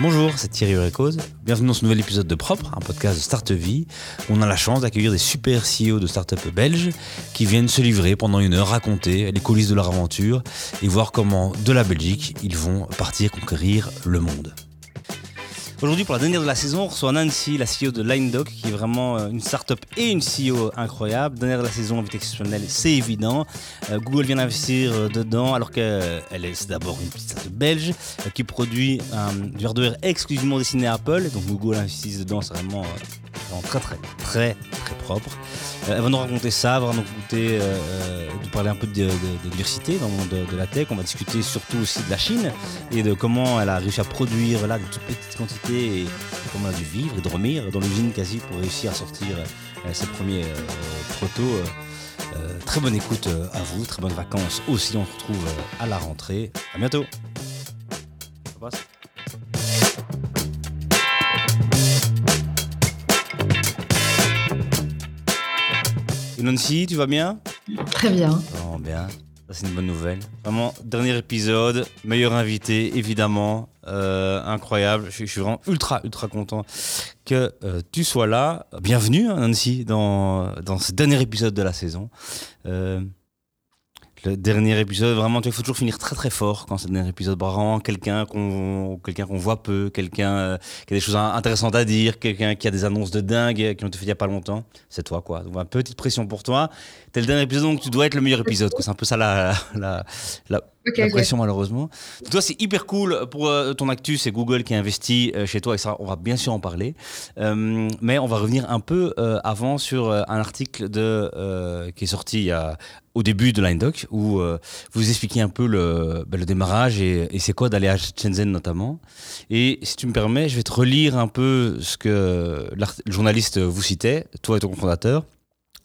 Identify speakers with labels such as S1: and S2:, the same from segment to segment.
S1: Bonjour, c'est Thierry Récose. Bienvenue dans ce nouvel épisode de Propre, un podcast de Start Vie. On a la chance d'accueillir des super CEO de start-up belges qui viennent se livrer pendant une heure, raconter les coulisses de leur aventure et voir comment, de la Belgique, ils vont partir conquérir le monde. Aujourd'hui, pour la dernière de la saison, on reçoit Nancy, la CEO de LineDoc, qui est vraiment euh, une start-up et une CEO incroyable. Dernière de la saison, invité exceptionnelle, c'est évident. Euh, Google vient d'investir euh, dedans, alors qu'elle est d'abord une petite start-up belge qui produit du hardware exclusivement destiné à Apple. Donc Google investit dedans, c'est vraiment, très, très, très, très propre. Elle va nous raconter ça, elle va nous raconter, de parler un peu de, diversité dans le monde de, la tech. On va discuter surtout aussi de la Chine et de comment elle a réussi à produire là de toutes petites quantités et comment on a dû vivre et dormir dans l'usine quasi pour réussir à sortir euh, ses premiers euh, protos. Euh, très bonne écoute à vous, très bonnes vacances aussi. On se retrouve à la rentrée. À bientôt. Nancy, tu vas bien
S2: Très bien.
S1: Oh, bien c'est une bonne nouvelle. Vraiment, dernier épisode, meilleur invité, évidemment. Euh, incroyable. Je, suis vraiment ultra, ultra content que euh, tu sois là. Bienvenue, hein, Nancy, dans, dans ce dernier épisode de la saison. Euh, le dernier épisode, vraiment, il faut toujours finir très très fort quand c'est le dernier épisode. Vraiment, quelqu'un qu'on quelqu'un qu'on voit peu, quelqu'un qui a des choses intéressantes à dire, quelqu'un qui a des annonces de dingue qui ont été faites il n'y a pas longtemps. C'est toi, quoi. Donc, une petite pression pour toi. T'es le dernier épisode, donc tu dois être le meilleur épisode. C'est un peu ça la, la, la, la pression malheureusement. Toi, c'est hyper cool pour euh, ton actu, c'est Google qui a investi euh, chez toi et ça, on va bien sûr en parler. Euh, mais on va revenir un peu avant sur un article de, qui est sorti au début de LineDoc où vous expliquez un peu le, ben, démarrage et, c'est quoi d'aller à Shenzhen notamment. Et si tu me permets, je vais te relire un peu ce que le journaliste vous citait, toi et ton fondateur.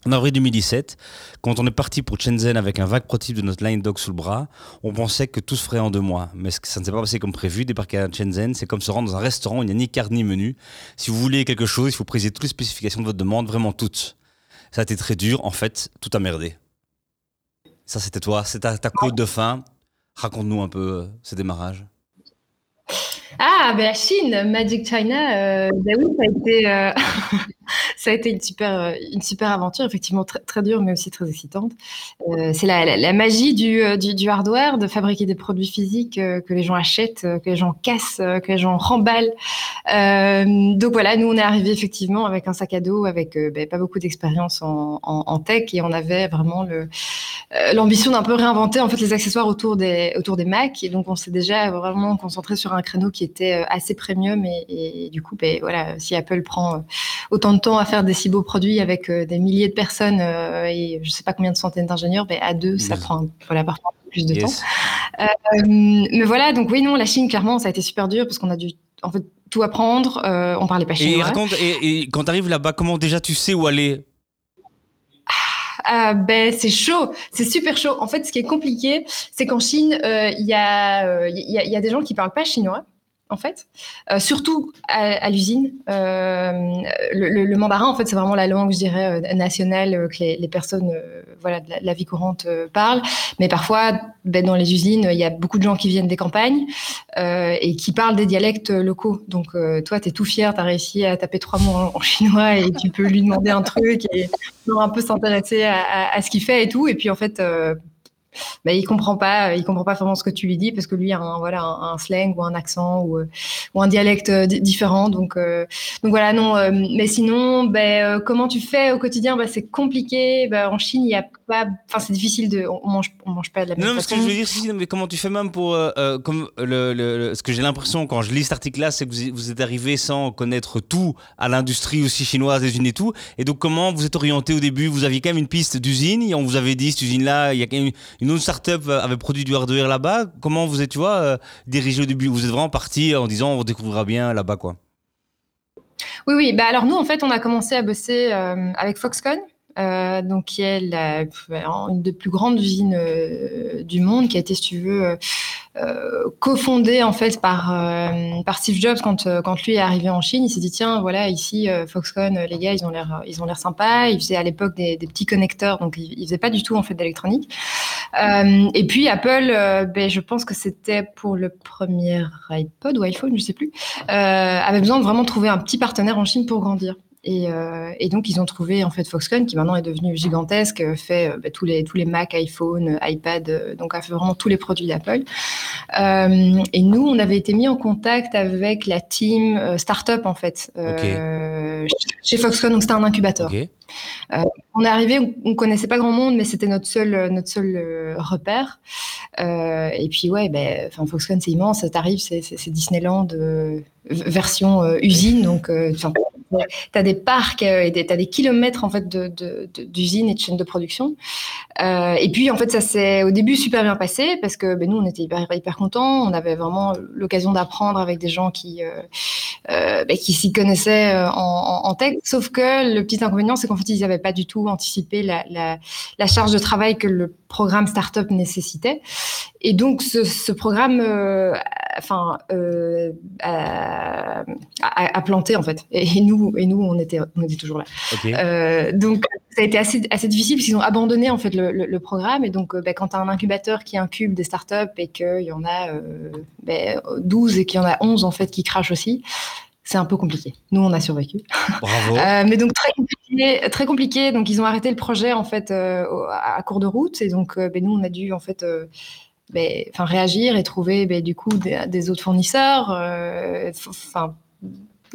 S1: En avril 2017, quand on est parti pour Shenzhen avec un vague prototype de notre line dog sous le bras, on pensait que tout se ferait en deux mois. Mais ça ne s'est pas passé comme prévu. Débarquer à Shenzhen, c'est comme se rendre dans un restaurant où il n'y a ni carte ni menu. Si vous voulez quelque chose, il faut préciser toutes les spécifications de votre demande, vraiment toutes. Ça a été très dur. En fait, tout a. Ça, c'était toi. C'est ta, ta côte de fin. Raconte-nous un peu euh, ce démarrage.
S2: Ah, ben la Chine, Magic China, euh, ben oui, ça a été, euh, ça a été une super, euh, une super aventure, effectivement très, très dure, mais aussi très excitante. C'est la, la, magie du, du, du, hardware, de fabriquer des produits physiques que les gens achètent, que les gens cassent, que les gens remballent. donc voilà, nous on est arrivé effectivement avec un sac à dos, avec ben, pas beaucoup d'expérience en, en, tech, et on avait vraiment le, l'ambition d'un peu réinventer en fait les accessoires autour des, autour des Mac. Et donc on s'est déjà vraiment concentré sur un créneau qui était assez premium, et, et du coup, ben, voilà, si Apple prend autant de temps à faire des si beaux produits avec euh, des milliers de personnes euh, et je sais pas combien de centaines d'ingénieurs, ben, à deux, ça prend voilà, parfois plus de temps. Euh, mais voilà, donc oui, non, la Chine, clairement, ça a été super dur parce qu'on a dû en fait tout apprendre. on parlait pas chinois.
S1: Et, et, quand tu arrives là-bas, comment déjà tu sais où aller?
S2: Ah, ben c'est chaud, c'est super chaud. En fait, ce qui est compliqué, c'est qu'en Chine, il y, a, y, y, a des gens qui parlent pas chinois en fait, euh, surtout à, l'usine. Euh, le, mandarin, en fait, c'est vraiment la langue, je dirais, euh, nationale que les, personnes, voilà, de la, vie courante parlent. Mais parfois, ben, dans les usines, il y a beaucoup de gens qui viennent des campagnes et qui parlent des dialectes locaux. Donc, toi, tu es tout fier, tu as réussi à taper trois mots en, chinois et tu peux lui demander un truc et un peu s'intéresser à, à, ce qu'il fait et tout. Et puis, en fait, bah, il comprend pas, il comprend pas vraiment ce que tu lui dis parce que lui a un, voilà un, slang ou un accent ou, euh, ou un dialecte euh, différent. Donc euh, donc voilà non. mais sinon, ben comment tu fais au quotidien? Bah, c'est compliqué. Bah, en Chine, il y a pas, enfin c'est difficile de, on mange, on mange pas de la même
S1: non. Non, ce que je veux dire, mais comment tu fais même pour, comme le, le, ce que j'ai l'impression quand je lis cet article-là, c'est que vous, vous, êtes arrivé sans connaître tout à l'industrie aussi chinoise, des unes et tout. Et donc comment vous êtes orienté au début? Vous aviez quand même une piste d'usine. On vous avait dit cette usine-là, il y a quand même une autre startup euh, avait produit du hardware là-bas. Comment vous êtes, tu vois, euh, dirigé au début? Vous êtes vraiment parti en disant on découvrira bien là-bas, quoi.
S2: Oui, oui. Bah alors nous, en fait, on a commencé à bosser euh, avec Foxconn. Donc qui est une des plus grandes usines du monde, qui a été, si tu veux, euh, cofondé en fait par euh, Steve Jobs quand euh, lui est arrivé en Chine, il s'est dit tiens voilà ici Foxconn les gars ils ont l'air ils ont l'air sympas, ils faisaient à l'époque des, petits connecteurs donc ils, ils faisaient pas du tout en fait d'électronique. Et puis Apple, ben, je pense que c'était pour le premier iPod ou iPhone, je sais plus, avait besoin de vraiment trouver un petit partenaire en Chine pour grandir. Euh, et, donc, ils ont trouvé en fait Foxconn, qui maintenant est devenu gigantesque, fait euh, bah, tous, les, tous les Mac, iPhone, iPad, euh, donc a fait vraiment tous les produits d'Apple. et nous, on avait été mis en contact avec la team startup en fait, chez Foxconn, donc c'était un incubateur. On est arrivé, on, connaissait pas grand monde, mais c'était notre seul, notre seul repère. et puis ouais, ben, Foxconn c'est immense, ça t'arrive, c'est Disneyland version usine, donc tu as des parcs euh, et tu as des kilomètres en fait d'usines de, et de chaînes de production. Euh, et puis en fait ça s'est au début super bien passé parce que ben, nous on était hyper, hyper contents, on avait vraiment l'occasion d'apprendre avec des gens qui euh, ben, qui s'y connaissaient en, en, tech. Sauf que le petit inconvénient c'est qu'en fait ils n'avaient pas du tout anticipé la, la, la, charge de travail que le programme startup nécessitait. Et donc ce, ce programme enfin a, a, planté en fait. Et nous et nous, on était, on était toujours là. Euh, donc, ça a été assez, assez difficile parce qu'ils ont abandonné en fait le, programme. Et donc, euh, ben, quand tu as un incubateur qui incube des startups et qu'il y en a 12 euh, et qu'il y en a 11 en fait qui crachent aussi, c'est un peu compliqué. Nous, on a survécu.
S1: Bravo.
S2: mais donc très compliqué, très compliqué. Donc ils ont arrêté le projet en fait à cours de route et donc ben, nous on a dû en fait ben, réagir et trouver ben, du coup des, des autres fournisseurs. Enfin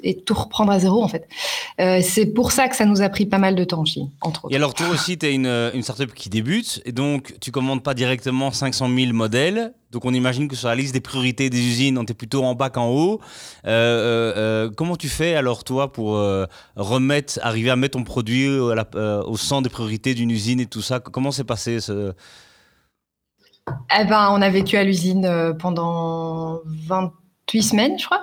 S2: et tout reprendre à zéro en fait. Euh, c'est pour ça que ça nous a pris pas mal de temps en Chine, entre autres.
S1: Et alors toi aussi, tu es une, une startup qui débute et donc tu commandes pas directement 500 000 modèles. Donc on imagine que sur la liste des priorités des usines, on est plutôt en bas qu'en haut. Euh, euh, comment tu fais alors toi pour remettre, arriver à mettre ton produit au centre des priorités d'une usine et tout ça? Comment s'est passé ce...
S2: Eh ben, on a vécu à l'usine pendant 28 semaines, je crois.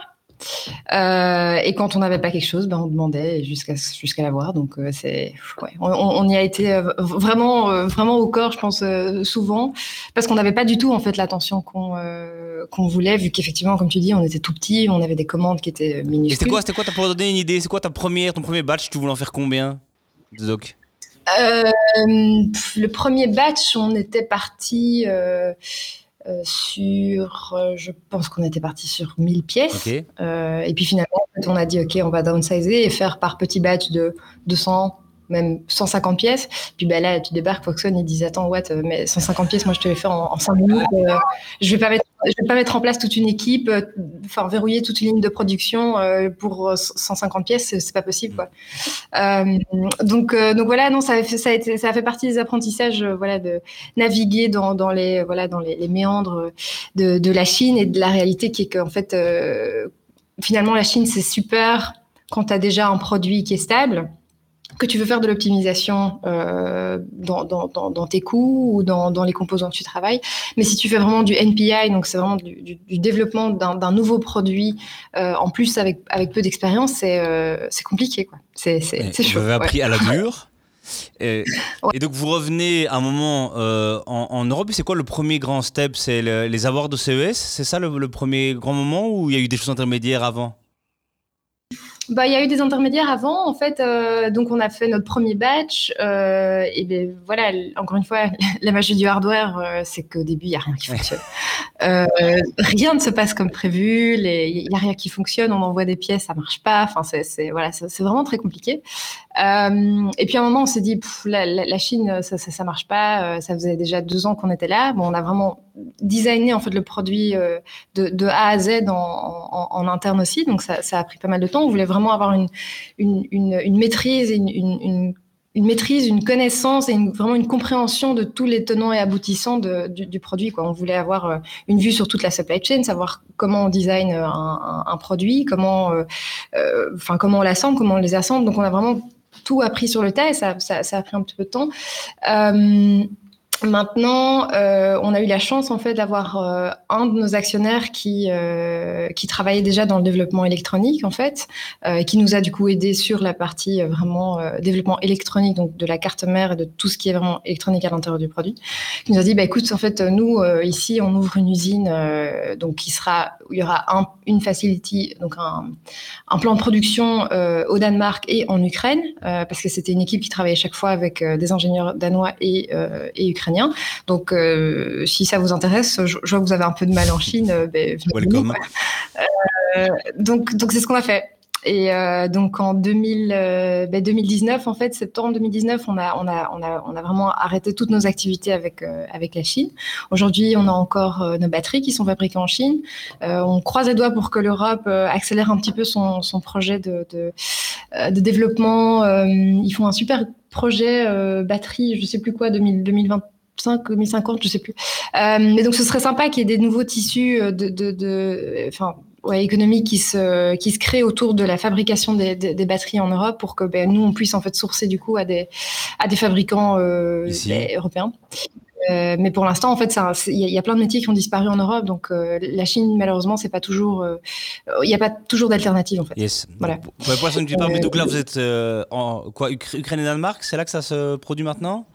S2: Euh, et quand on n'avait pas quelque chose, ben on demandait jusqu'à jusqu'à l'avoir. Donc euh, c'est, ouais, on, y a été euh, vraiment vraiment au corps, je pense souvent, parce qu'on n'avait pas du tout en fait l'attention qu'on qu'on voulait, vu qu'effectivement, comme tu dis, on était tout petit, on avait des commandes qui étaient minuscules.
S1: c'était quoi, c'était quoi, pour donner une idée, c'est quoi ta première, ton premier batch, tu voulais en faire combien, Doc
S2: Le premier batch, on était parti. Euh, sur, euh, je pense qu'on était parti sur 1000 pièces. Euh, et puis finalement, on a dit, OK, on va downsizer et faire par petit batch de 200, même 150 pièces. Puis ben là, tu débarques, Foxconn, ils disent Attends, what, mais 150 pièces, moi je te les fais en, en 5 minutes. Euh, je vais pas mettre, je vais pas mettre en place toute une équipe, euh, enfin verrouiller toute une ligne de production euh, pour 150 pièces, c'est pas possible. Quoi. donc, donc voilà, non, ça a, été, ça a fait partie des apprentissages voilà, de naviguer dans, les, voilà, dans les, méandres de, de, la Chine et de la réalité qui est qu'en fait, finalement, la Chine, c'est super quand tu as déjà un produit qui est stable que tu veux faire de l'optimisation euh, dans, dans, dans, tes coûts ou dans, dans, les composants que tu travailles. Mais si tu fais vraiment du NPI, donc c'est vraiment du, du, développement d'un nouveau produit, euh, en plus avec, avec peu d'expérience, c'est euh, compliqué. C'est chaud.
S1: Vous avez appris à la dure et, et, donc vous revenez un moment en, en, Europe, c'est quoi le premier grand step? C'est les avoirs de CES C'est ça le, le, premier grand moment ou il y a eu des choses intermédiaires avant?
S2: Bah, il y a eu des intermédiaires avant, en fait. Euh, donc, on a fait notre premier batch. Euh, et ben, voilà, encore une fois, la magie du hardware, euh, c'est qu'au début, il n'y a rien qui fonctionne. rien ne se passe comme prévu. Il n'y a rien qui fonctionne. On envoie des pièces, ça marche pas. Enfin, c'est voilà, c'est vraiment très compliqué. Et puis, à un moment, on s'est dit, la, Chine, ça, ça, marche pas. ça faisait déjà deux ans qu'on était là. Bon, on a vraiment designé en fait le produit de, de A à Z en, interne aussi. Donc, ça, a pris pas mal de temps. On voulait vraiment avoir une, une, une, maîtrise, une, une, maîtrise, une connaissance et vraiment une compréhension de tous les tenants et aboutissants de, du, produit. Quoi. On voulait avoir euh, une vue sur toute la supply chain, savoir comment on design un, produit, comment, euh, euh, enfin, comment on l'assemble, comment on les assemble. Donc on a vraiment tout appris sur le tas et ça, ça, ça a pris un petit peu de temps. Maintenant, euh, on a eu la chance en fait d'avoir euh, un de nos actionnaires qui euh, qui travaillait déjà dans le développement électronique en fait, qui nous a du coup aidé sur la partie vraiment développement électronique donc de la carte mère et de tout ce qui est vraiment électronique à l'intérieur du produit. Qui nous a dit bah écoute en fait nous ici on ouvre une usine donc il y aura un, une facility donc un, plan de production au Danemark et en Ukraine parce que c'était une équipe qui travaillait chaque fois avec des ingénieurs danois et ukrainiens ukrainien. Donc, si ça vous intéresse, je, vois que vous avez un peu de mal en Chine. Ben,
S1: Welcome.
S2: donc, donc c'est ce qu'on a fait. Et euh, donc en 2000, euh, ben 2019, en fait, septembre 2019, on a, on a, on a, on a vraiment arrêté toutes nos activités avec, euh, avec la Chine. Aujourd'hui, on a encore euh, nos batteries qui sont fabriquées en Chine. Euh, on croise les doigts pour que l'Europe accélère un petit peu son, son projet de, de, de développement. ils font un super projet batterie, je sais plus quoi, 2000, 2025 2050, je sais plus. Euh, mais donc ce serait sympa qu'il y ait des nouveaux tissus de, de, de enfin ouais, économique qui se, qui se crée autour de la fabrication des, des, des batteries en Europe pour que ben, nous, on puisse en fait sourcer du coup à des, à des fabricants euh, européens. Euh, mais pour l'instant, en fait, il y, y, a plein de métiers qui ont disparu en Europe, donc euh, la Chine, malheureusement, c'est pas toujours, euh, il n'y a pas toujours d'alternative en fait.
S1: Yes. Voilà. Pour la personne qui parle, donc là, vous êtes en quoi, Ukraine et Danemark, c'est là que ça se produit maintenant?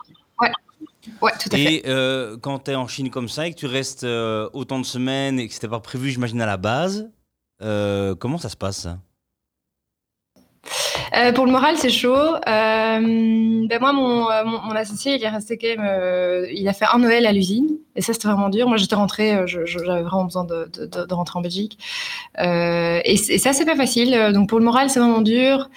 S2: Ouais, tout à
S1: et
S2: fait.
S1: Euh, quand tu es en Chine comme ça et que tu restes euh, autant de semaines et que c'était pas prévu, j'imagine, à la base, euh, comment ça se passe
S2: euh, pour le moral, c'est chaud. Euh, ben moi, mon, mon, mon, associé, il est resté quand même. il a fait un Noël à l'usine, et ça, c'était vraiment dur. Moi, j'étais rentrée, j'avais vraiment besoin de, de, de, rentrer en Belgique, et, et, ça, c'est pas facile. Donc, pour le moral, c'est vraiment dur.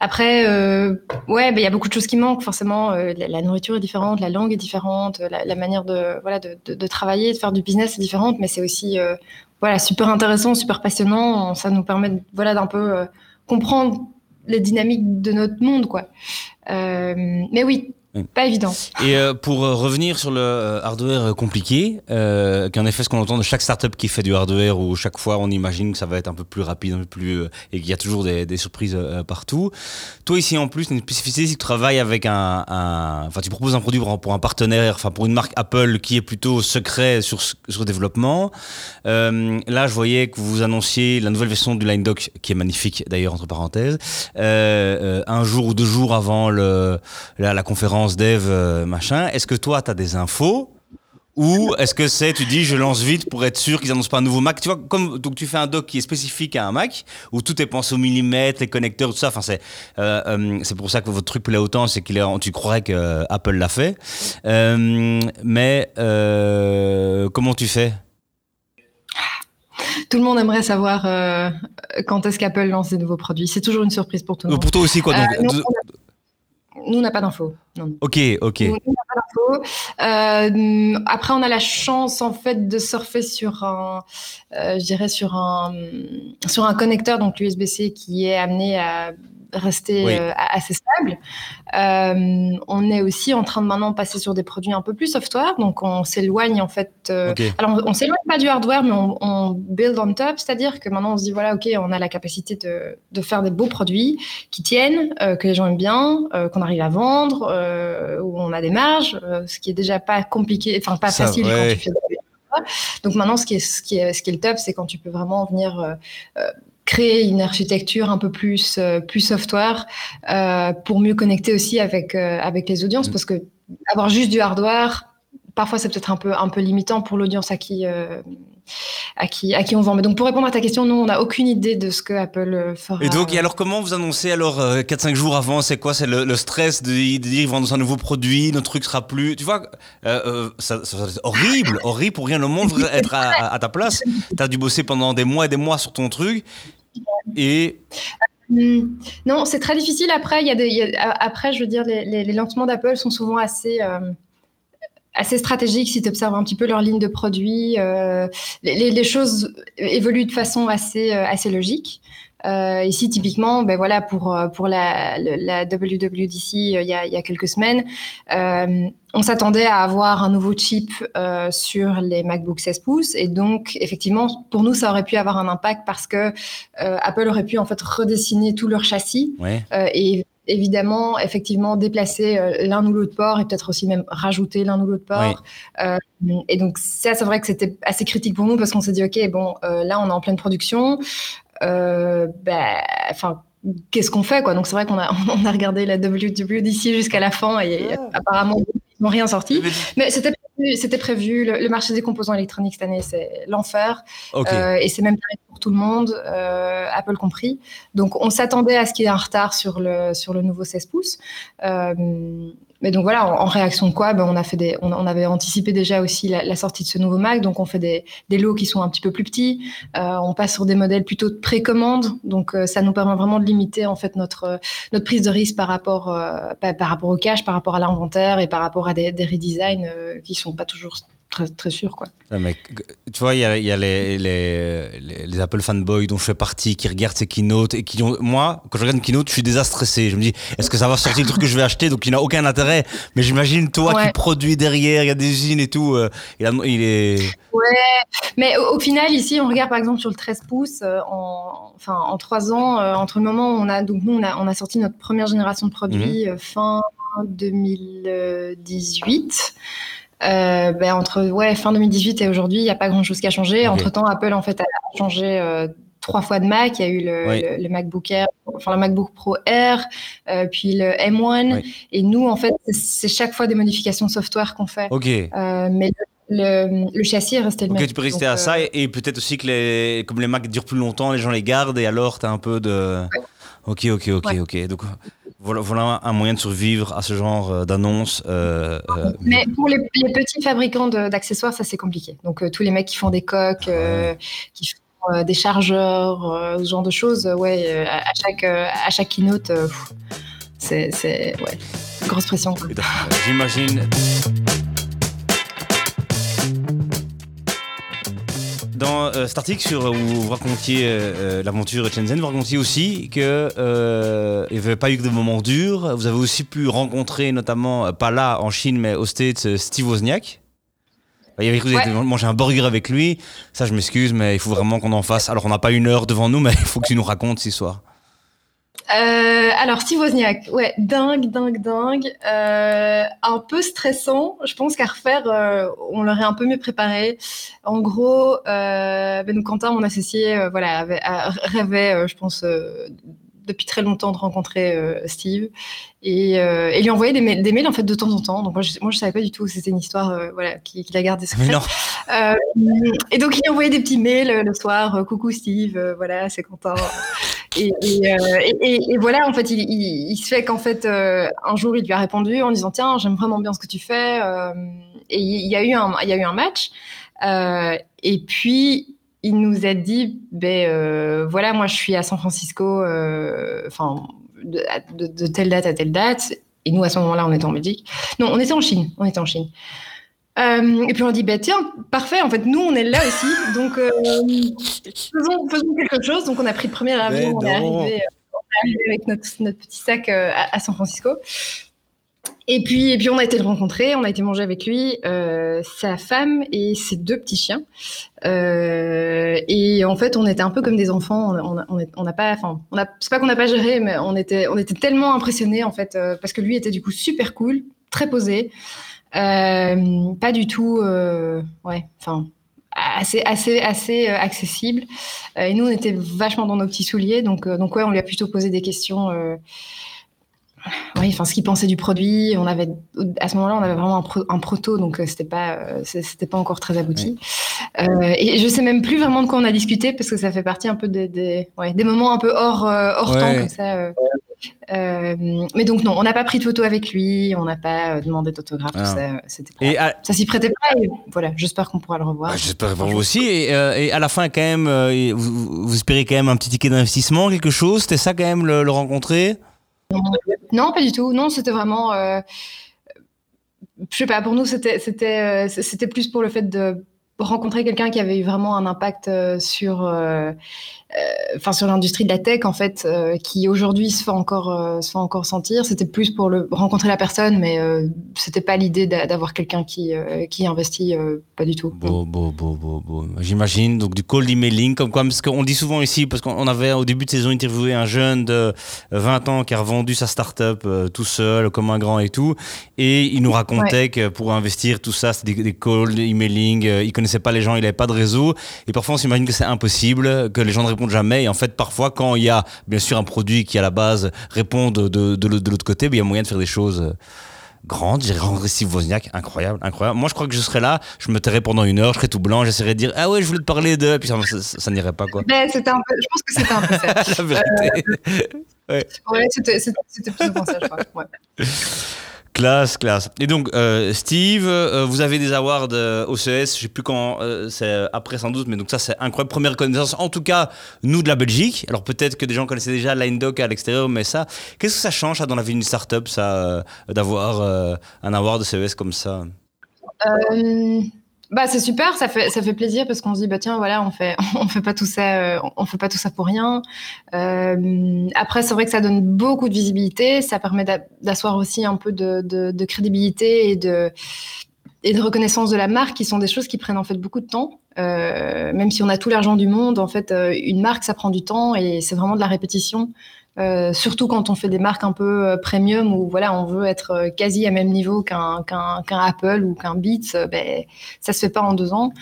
S2: Après, euh, ouais, il y a beaucoup de choses qui manquent. Forcément, euh, la, la, nourriture est différente, la langue est différente, la, la manière de voilà de, de, de, travailler, de faire du business est différente, mais c'est aussi euh, voilà super intéressant, super passionnant. Ça nous permet voilà d'un peu euh, comprendre les dynamiques de notre monde, quoi. Euh, mais oui, pas évident.
S1: Et euh, pour euh, revenir sur le euh, hardware compliqué, euh, qu'en effet, ce qu'on entend de chaque startup qui fait du hardware, où chaque fois on imagine que ça va être un peu plus rapide, un peu plus, et qu'il y a toujours des, surprises partout. Toi, ici en plus, une spécificité, c'est que tu travailles avec un, Enfin, tu proposes un produit pour, un partenaire, enfin, pour une marque Apple qui est plutôt secret sur, sur le développement. là, je voyais que vous annonciez la nouvelle version du Line Dock, qui est magnifique d'ailleurs, entre parenthèses, un jour ou deux jours avant la, la conférence dev euh, machin. Est-ce que toi, tu as des infos ou est-ce que c'est, tu dis, je lance vite pour être sûr qu'ils annoncent pas un nouveau Mac? Tu vois, comme donc tu fais un dock qui est spécifique à un Mac, où tout est pensé au millimètre, les connecteurs, tout ça. Enfin, c'est euh, euh, c'est pour ça que votre truc plaît autant, c'est qu'il est, tu croirais que Apple l'a fait. Euh, mais comment tu fais?
S2: Tout le monde aimerait savoir quand est-ce qu'Apple lance des nouveaux produits. C'est toujours une surprise pour tout le monde.
S1: Pour toi aussi, quoi. Donc,
S2: nous, on n'a pas d'infos.
S1: Ok, ok. Nous,
S2: on n'a pas d'infos. Euh, après, on a la chance, en fait, de surfer sur un, euh, je dirais, sur un, sur un connecteur, donc l'USB-C, qui est amené à rester oui. euh, assez stable. Euh, on est aussi en train de maintenant passer sur des produits un peu plus software, donc on s'éloigne en fait. Euh, okay. Alors on, on s'éloigne pas du hardware, mais on, on build on top, c'est-à-dire que maintenant on se dit voilà, ok, on a la capacité de, de faire des beaux produits qui tiennent, que les gens aiment bien, qu'on arrive à vendre, où on a des marges, ce qui est déjà pas compliqué, enfin pas Ça, facile ouais. quand tu fais des donc maintenant, ce qui est, ce qui est, ce qui est le top, c'est quand tu peux vraiment venir euh, créer une architecture un peu plus euh, plus software euh, pour mieux connecter aussi avec euh, avec les audiences mmh. parce que avoir juste du hardware parfois c'est peut-être un peu un peu limitant pour l'audience à qui euh, à qui à qui on vend. Mais donc pour répondre à ta question, nous on n'a aucune idée de ce que Apple fera.
S1: Et donc et alors comment vous annoncez alors 4-5 jours avant C'est quoi? C'est le, le, stress de, de dire ils vendent un nouveau produit, notre truc sera plus. Tu vois, euh, ça, ça, ça horrible, horrible pour rien au monde être à, à, à ta place. T'as dû bosser pendant des mois et des mois sur ton truc.
S2: Mmh. Non, c'est très difficile. Après, je veux dire, les, les, lancements d'Apple sont souvent assez, euh, assez stratégiques si tu observes un petit peu leur ligne de produits. Euh, les, choses évoluent de façon euh, assez logique. Euh, ici, typiquement, ben voilà, pour, pour la, la WWDC, il y a, il y a quelques semaines, euh, on s'attendait à avoir un nouveau chip euh, sur les MacBook 16 pouces. Et donc, effectivement, pour nous, ça aurait pu avoir un impact parce que Apple aurait pu en fait redessiner tout leur châssis
S1: ouais.
S2: et évidemment, effectivement, déplacer euh, l'un ou l'autre port et peut-être aussi même rajouter l'un ou l'autre port. Oui. Euh, et donc, ça, c'est vrai que c'était assez critique pour nous parce qu'on s'est dit, OK, bon, euh, là, on est en pleine production. Euh, bah, enfin, qu'est-ce qu'on fait, quoi? Donc, c'est vrai qu'on a, on a regardé la WWDC jusqu'à la fin et ah. apparemment, ils n'ont rien sorti. Mais c'était c'était prévu. Le, le, marché des composants électroniques cette année, c'est l'enfer.
S1: Okay.
S2: Euh, et c'est même pour tout le monde, euh, Apple compris. Donc, on s'attendait à ce qu'il y ait un retard sur le, sur le nouveau 16 pouces. Euh, mais donc voilà, en, réaction de quoi, ben, on a fait des, on, avait anticipé déjà aussi la, sortie de ce nouveau Mac, donc on fait des, des lots qui sont un petit peu plus petits. Euh, on passe sur des modèles plutôt de précommande, donc euh, ça nous permet vraiment de limiter en fait notre notre prise de risque par rapport euh, par, rapport au cash, par rapport à l'inventaire et par rapport à des, des redesigns qui sont pas toujours très, très sûr. Quoi.
S1: tu vois, il y a, y a les, les, les, Apple fanboys dont je fais partie qui regardent ces keynotes et qui ont. Moi, quand je regarde une keynote, je suis désastressé. Je me dis, est-ce que ça va sortir le truc que je vais acheter? Donc il n'a aucun intérêt. Mais j'imagine, toi qui produis derrière, il y a des usines et tout, euh, il, est.
S2: Ouais, mais au, final, ici, on regarde par exemple sur le 13 pouces, euh, en, enfin, en trois ans, euh, entre le moment où on a. Donc nous, on a, on a sorti notre première génération de produits mhm. fin 2018. Euh, ben entre ouais, fin 2018 et aujourd'hui, il n'y a pas grand-chose qui a changé. Entre-temps, Apple en fait a changé euh, trois fois de Mac. Il y a eu le, le, MacBook Air, enfin le MacBook Pro Air, euh, puis le M1. Et nous, en fait, c'est chaque fois des modifications software qu'on fait.
S1: Ok.
S2: mais le, le, châssis est resté le même.
S1: tu peux rester à ça et, peut-être aussi que les, comme les Macs durent plus longtemps, les gens les gardent et alors tu as un peu de. Ok, ok, ok, ok. Donc voilà, un moyen de survivre à ce genre euh, d'annonces.
S2: Euh, euh, mais pour les, petits fabricants d'accessoires, ça c'est compliqué. Donc tous les mecs qui font des coques, ah qui font des chargeurs, ce genre de choses, ouais, à, chaque, à chaque keynote, c'est ouais, grosse pression.
S1: J'imagine. Dans euh, cet article sur, où vous racontiez euh, euh, l'aventure de Shenzhen, vous racontiez aussi qu'il n'y avait pas eu que de moments durs. Vous avez aussi pu rencontrer, notamment, pas là en Chine, mais au States, Steve Wozniak. Il y avait cru ouais. manger un burger avec lui. Ça, je m'excuse, mais il faut vraiment qu'on en fasse. Alors, on n'a pas une heure devant nous, mais il faut que tu nous racontes cette histoire.
S2: Euh, alors, Steve Wozniak, ouais, dingue, dingue, dingue. Euh, un peu stressant. Je pense qu'à refaire, euh, on l'aurait un peu mieux préparé. En gros, euh, ben, Quentin, mon associé, euh, voilà, avait, rêvait, je pense, depuis très longtemps de rencontrer Steve et, et, lui envoyer des, mails, des mails en fait de temps en temps. Donc moi, je, moi, je savais pas du tout. C'était une histoire, voilà, qu'il a gardée secrète. et donc, il envoyait des petits mails le soir. Coucou Steve, voilà, c'est Quentin. Euh, et, voilà, en fait, il, se fait qu'en fait, euh, un jour, il lui a répondu en disant Tiens, j'aime vraiment bien ce que tu fais. Euh, et il y, a eu un, il y a eu un match. et puis, il nous a dit ben, Voilà, moi, je suis à San Francisco, enfin, de, de, telle date à telle date. Et nous, à ce moment-là, on était en Belgique. Non, on était en Chine. On était en Chine. Euh, et puis on dit, bah, tiens, parfait, en fait, nous, on est là aussi, donc euh, faisons, faisons, quelque chose. Donc on a pris le premier avion, on est, arrivé, avec notre, notre petit sac euh, à, San Francisco. Et puis, et puis on a été le rencontrer, on a été manger avec lui, sa femme et ses deux petits chiens. et en fait, on était un peu comme des enfants. On n'a pas, enfin, on a, c'est pas qu'on n'a pas géré, mais on était, on était tellement impressionnés en fait, parce que lui était du coup super cool, très posé. Euh, pas du tout, euh, ouais, enfin, assez, assez, assez euh, accessible. et nous, on était vachement dans nos petits souliers, donc, donc ouais, on lui a plutôt posé des questions. Oui, enfin, ce qu'il pensait du produit. On avait, à ce moment-là, on avait vraiment un, proto, donc c'était pas, c'était pas encore très abouti. et je sais même plus vraiment de quoi on a discuté parce que ça fait partie un peu des, des, ouais, des moments un peu hors, hors temps comme ça. Euh, mais donc non, on n'a pas pris de photo avec lui, on n'a pas euh, demandé d'autographe, ah. ça, ça s'y prêtait pas. Et voilà, j'espère qu'on pourra le revoir.
S1: j'espère vous aussi. Et, euh, et, à la fin, quand même, vous, espérez quand même un petit ticket d'investissement, quelque chose? C'était ça quand même le, rencontrer?
S2: Non, pas du tout. Non, c'était vraiment. je sais pas. Pour nous, c'était c'était c'était plus pour le fait de rencontrer quelqu'un qui avait eu vraiment un impact sur euh, enfin sur l'industrie de la tech en fait, euh, qui aujourd'hui se fait encore euh, se fait encore sentir. C'était plus pour le rencontrer la personne, mais c'était pas l'idée d'avoir quelqu'un qui qui investit pas du tout.
S1: Bon, bon, bon, bon, J'imagine donc du cold emailing comme quoi parce qu'on dit souvent ici parce qu'on avait au début de saison interviewé un jeune de 20 ans qui a revendu sa start-up tout seul comme un grand et tout et il nous racontait que pour investir tout ça c'était des, des cold emailing, il connaissait pas les gens, il avait pas de réseau et parfois on s'imagine que c'est impossible que les gens ne jamais. Et en fait, parfois, quand il y a bien sûr un produit qui à la base répond de, de, l'autre côté, ben, il y a moyen de faire des choses euh, grandes. J'irai rendre Steve Wozniak, incroyable, incroyable. Moi, je crois que je serais là, je me tairais pendant une heure, je serais tout blanc, j'essaierais de dire ah ouais, je voulais te parler de, puis ça, ça, n'irait pas quoi.
S2: Ben, c'était un peu, je pense que c'était un peu ça. La vérité. Euh, ouais, c'était, c'était, plus ça, je crois. Ouais.
S1: Classe, classe. Et donc, euh, Steve, euh, vous avez des awards euh, au CES, je sais plus quand, c'est après sans doute, mais donc ça c'est incroyable, première connaissance, en tout cas, nous de la Belgique. Alors peut-être que des gens connaissaient déjà LineDoc à l'extérieur, mais ça, qu'est-ce que ça change dans la vie d'une startup, ça, d'avoir un award de CES comme ça?
S2: Bah c'est super, ça fait ça fait plaisir parce qu'on se dit bah tiens voilà on fait on fait pas tout ça euh, on fait pas tout ça pour rien. Euh, après c'est vrai que ça donne beaucoup de visibilité, ça permet d'asseoir aussi un peu de, crédibilité et de et de reconnaissance de la marque qui sont des choses qui prennent en fait beaucoup de temps. Euh, même si on a tout l'argent du monde, en fait une marque ça prend du temps et c'est vraiment de la répétition. Euh, surtout quand on fait des marques un peu euh, premium où voilà, on veut être euh, quasi à même niveau qu'un qu'un Apple ou qu'un Beats, ben, ça se fait pas en deux ans.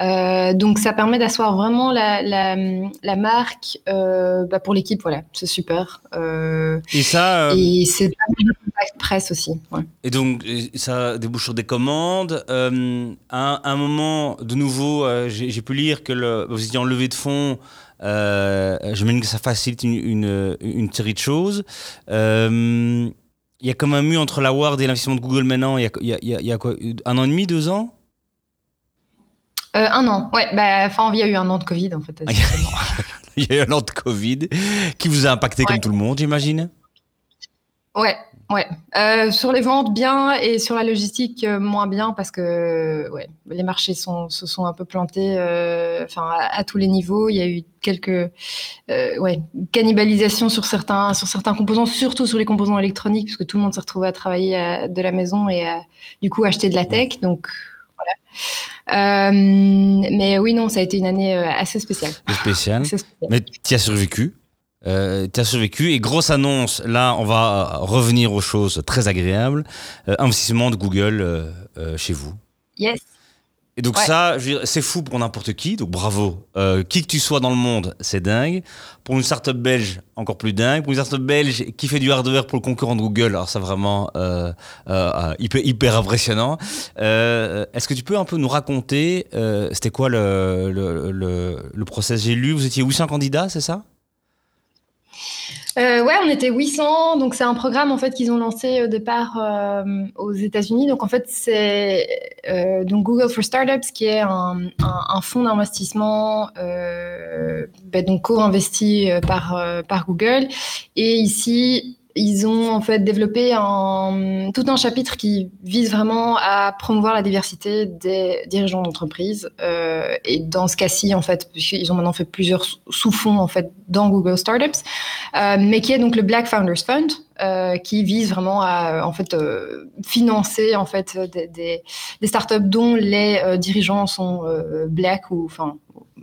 S2: Euh, donc ça permet d'asseoir vraiment la, la, la marque euh, bah pour l'équipe, voilà, c'est super. Euh,
S1: et ça.
S2: et c'est pas presse aussi. Ouais.
S1: Et donc ça débouche sur des commandes. à un moment, de nouveau, j'ai pu lire que le, vous étiez en levée de fonds. Euh, J'imagine que ça facilite une, une, une série de choses. Euh, il y a comme un mur entre la Ward et l'investissement de Google maintenant. Il y a, il y a, il y a quoi Un an et demi, deux ans?
S2: Euh, Un an, ouais. Bah, enfin, il y a eu un an de Covid, en fait.
S1: il y a eu un an de Covid qui vous a impacté ouais. comme tout le monde, j'imagine?
S2: Ouais, Ouais, euh, sur les ventes bien et sur la logistique euh, moins bien parce que ouais, les marchés sont, se sont un peu plantés euh, enfin, à, à, tous les niveaux. Il y a eu quelques ouais, cannibalisations sur certains, sur certains composants, surtout sur les composants électroniques, parce que tout le monde s'est retrouvé à travailler à, de la maison et à, du coup acheter de la tech. Donc voilà. Mais oui, non, ça a été une année assez spéciale.
S1: Spéciale. spéciale. Mais tu as survécu? Euh, tu as survécu et grosse annonce, là on va revenir aux choses très agréables, euh, investissement de Google euh, euh chez vous.
S2: Yes.
S1: Et donc ouais. ça, c'est fou pour n'importe qui, donc bravo. Euh, qui que tu sois dans le monde, c'est dingue. Pour une startup belge, encore plus dingue. Pour une startup belge qui fait du hardware pour le concurrent de Google, alors ça vraiment hyper, hyper impressionnant. Est-ce que tu peux un peu nous raconter, c'était quoi le, le, le, le process? J'ai lu, vous étiez 800 candidats, c'est ça?
S2: Euh, ouais, on était 800. Donc, c'est un programme en fait qu'ils ont lancé au départ euh, aux États-Unis. Donc, en fait, c'est euh, donc Google for Startups qui est un, un, fonds d'investissement euh, ben, donc co-investi euh, par par Google. Et ici, ils ont en fait développé tout un chapitre qui vise vraiment à promouvoir la diversité des dirigeants d'entreprise. Euh, et dans ce cas-ci, en fait, ils ont maintenant fait plusieurs sous-fonds en fait dans Google Startups, euh, mais qui est donc le Black Founders Fund, euh, qui vise vraiment à en fait euh, financer en fait des, des, des, startups dont les euh, dirigeants sont euh, black ou enfin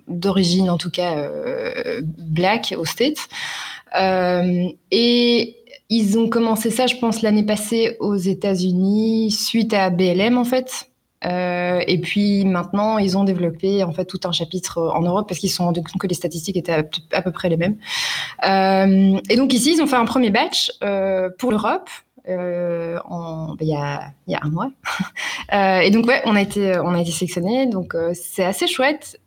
S2: d'origine en tout cas black aux States. et ils ont commencé ça, je pense, l'année passée aux États-Unis, suite à BLM, en fait. Euh, et puis maintenant, ils ont développé en fait tout un chapitre en Europe parce qu'ils se sont rendus compte que les statistiques étaient à, peu près les mêmes. Euh, et donc ici, ils ont fait un premier batch euh, pour l'Europe euh, en, ben, il, y a, y a un mois. euh, et donc ouais, on a été, on a été sélectionné. Donc euh, c'est assez chouette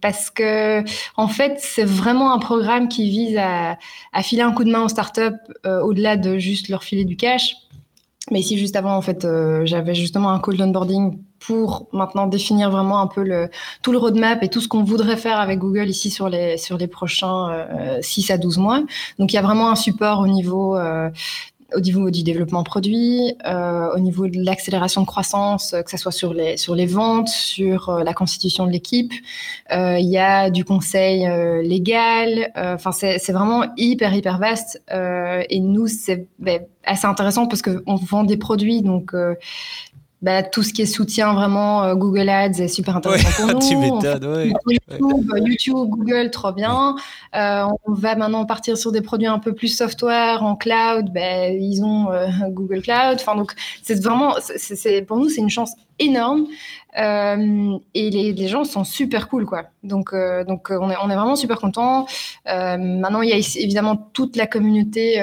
S2: parce que en fait c'est vraiment un programme qui vise à, à filer un coup de main aux startups au-delà de juste leur filer du cash. Mais ici juste avant en fait euh, j'avais justement un call d'onboarding pour maintenant définir vraiment un peu le, tout le roadmap et tout ce qu'on voudrait faire avec Google ici sur les, sur les prochains euh, 6 à 12 mois. Donc il y a vraiment un support au niveau euh, au niveau du développement produit, euh, au niveau de l'accélération de croissance, que ce soit sur les, sur les ventes, sur euh, la constitution de l'équipe. Euh, il y a du conseil euh, légal. Euh, enfin, c'est vraiment hyper, hyper vaste. Euh, et nous, c'est ben, assez intéressant parce qu'on vend des produits. Donc, bah, tout ce qui est soutien vraiment euh, Google Ads est super intéressant
S1: ouais,
S2: pour nous.
S1: tu m'étonnes, ouais.
S2: YouTube, ouais. YouTube, Google, trop bien. Euh, on va maintenant partir sur des produits un peu plus software en cloud. Bah, ils ont euh, Google Cloud. Enfin, donc, c'est vraiment, c'est, pour nous, c'est une chance énorme. Euh, et les, les, gens sont super cool, quoi. Donc, euh, donc on, est, on est vraiment super contents. Euh, maintenant, il y a évidemment toute la communauté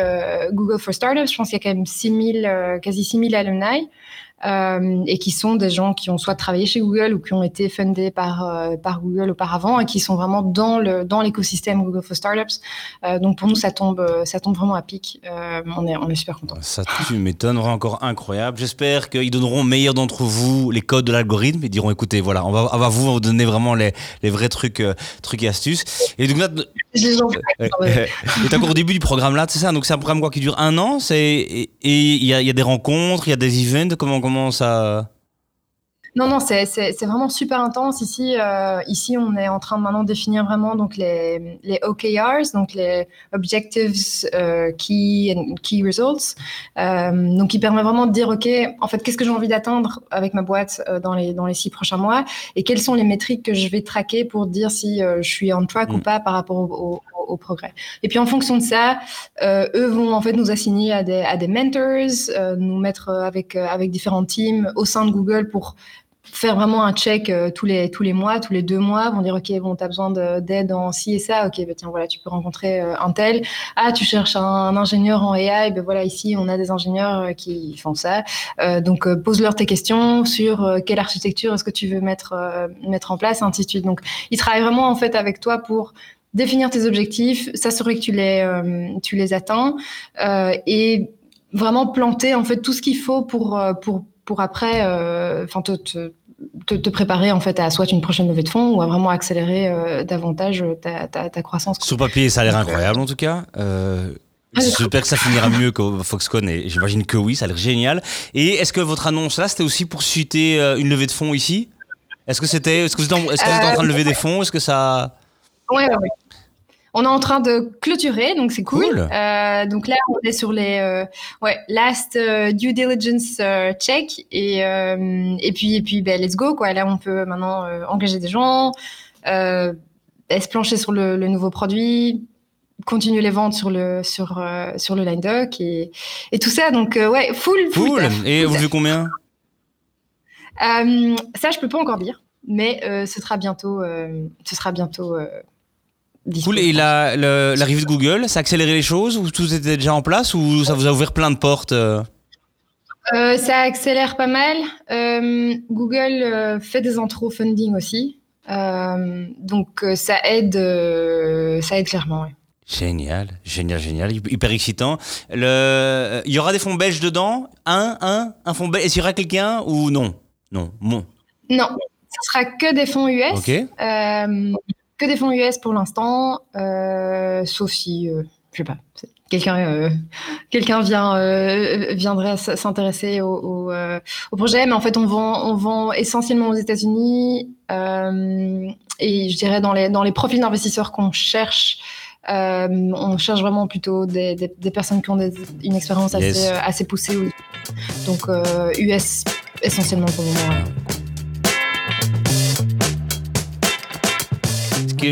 S2: Google for Startups. Je pense qu'il y a quand même 6000, quasi 6000 alumni. Euh, et qui sont des gens qui ont soit travaillé chez Google ou qui ont été fundés par, euh, par Google auparavant et qui sont vraiment dans le dans l'écosystème Google for Startups. Euh, donc pour nous, ça tombe, ça tombe vraiment à pic. on, est, on est super contents.
S1: Ça, tu m'étonnes, encore incroyable. J'espère qu'ils donneront meilleur d'entre vous les codes de l'algorithme et diront écoutez, voilà, on va, on va vous donner vraiment les, les vrais trucs, trucs et astuces. Et donc là, et encore au début du programme là, c'est ça. Donc c'est un programme quoi qui dure un an. C'est et il y a, y a des rencontres, il y a des events. Comment comment ça
S2: non, non, c'est vraiment super intense. Ici, euh, ici, on est en train de maintenant définir vraiment donc les, les OKRs, donc les Objectives euh, Key, key Results. Euh, donc, qui permet vraiment de dire, OK, en fait, qu'est-ce que j'ai envie d'atteindre avec ma boîte dans, les, dans les six prochains mois et quelles sont les métriques que je vais traquer pour dire si je suis on track ou mm. pas par rapport au, au, progrès. Et puis, en fonction de ça, eux vont en fait nous assigner à des, à des mentors, nous mettre avec, avec différents teams au sein de Google pour faire vraiment un check euh, tous, les, tous les mois, tous les deux mois, vont dire, OK, bon, tu as besoin d'aide en ci et ça, OK, bah, tiens, voilà, tu peux rencontrer euh, un tel. Ah, tu cherches un, ingénieur en AI, ben voilà, ici, on a des ingénieurs euh, qui font ça. donc, pose-leur tes questions sur quelle architecture est-ce que tu veux mettre, mettre en place, ainsi de suite. Donc, ils travaillent vraiment, en fait, avec toi pour définir tes objectifs, s'assurer que tu les, tu les atteins et vraiment planter, en fait, tout ce qu'il faut pour, pour, pour après, enfin, te, te te, préparer en fait à soit une prochaine levée de fonds ou à vraiment accélérer euh, davantage ta, ta, croissance.
S1: Sur papier, ça a l'air incroyable en tout cas. Euh, ah, J'espère que ça finira mieux que Foxconn et j'imagine que oui, ça a l'air génial. Et est-ce que votre annonce là, c'était aussi pour susciter euh, une levée de fonds ici? Est-ce que c'était, est-ce que vous êtes en, train de lever des fonds? Est-ce que ça
S2: Ouais, ouais, ouais. On est en train de clôturer, donc c'est cool. Euh, donc là, on est sur les euh, ouais, last euh, due diligence check et et puis et puis ben, let's go quoi. Là, on peut maintenant engager des gens, se plancher sur le, nouveau produit, continuer les ventes sur le sur sur le line doc et, et tout ça. Donc ouais, full.
S1: Full. et vous vu combien?
S2: Ça, je peux pas encore dire, mais ce sera bientôt. ce sera bientôt
S1: Cool. Et l'arrivée de Google, ça a accéléré les choses ou tout était déjà en place ou ça vous a ouvert plein de portes euh?
S2: Euh, Ça accélère pas mal. Euh, Google fait des intro funding aussi. donc ça aide, ça aide clairement.
S1: Génial, génial, génial, hyper excitant. Le... Il y aura des fonds belges dedans? Un, un, un fonds belge. Est-ce qu'il y aura quelqu'un ou non? Non, bon.
S2: Non, ce sera que des fonds US. Ok que des fonds US pour l'instant, euh, sauf si, euh, je sais pas, quelqu'un euh, quelqu'un vient viendrait s'intéresser au, au, projet, mais en fait on vend on vend essentiellement aux États-Unis et je dirais dans les dans les profils d'investisseurs qu'on cherche. on cherche vraiment plutôt des, des, personnes qui ont une expérience assez, assez poussée. Donc US essentiellement pour le moment.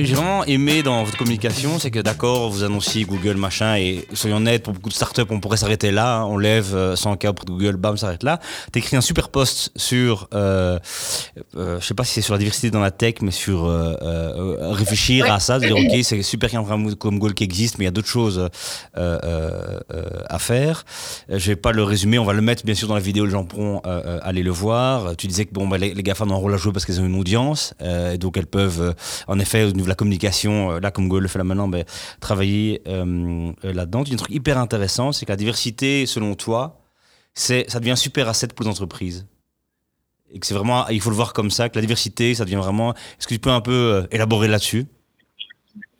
S1: J'ai vraiment aimé dans votre communication, c'est que d'accord, vous annonciez Google machin et soyons honnêtes, pour beaucoup de startups, on pourrait s'arrêter là. Hein. on lève 100 k auprès de Google, bam, s'arrête là. T'écris un super post sur, euh, euh, je sais pas si c'est sur la diversité dans la tech, mais sur euh, euh réfléchir à ça, de dire ok, c'est super qu'il y ait un programme Google qui existe, mais il y a d'autres choses à faire. Je vais pas le résumer, on va le mettre bien sûr dans la vidéo, les gens pourront aller le voir. Tu disais que bon, bah, les, les GAFA ont un rôle à jouer parce qu'elles ont une audience, donc elles peuvent en effet la communication, euh, là comme Google le fait là maintenant, ben, travailler euh, euh, là-dedans. Un truc hyper intéressant, c'est que la diversité, selon toi, c'est, ça devient super asset pour les entreprises. Et que c'est vraiment, il faut le voir comme ça, que la diversité, ça devient vraiment. Est-ce que tu peux un peu élaborer là-dessus?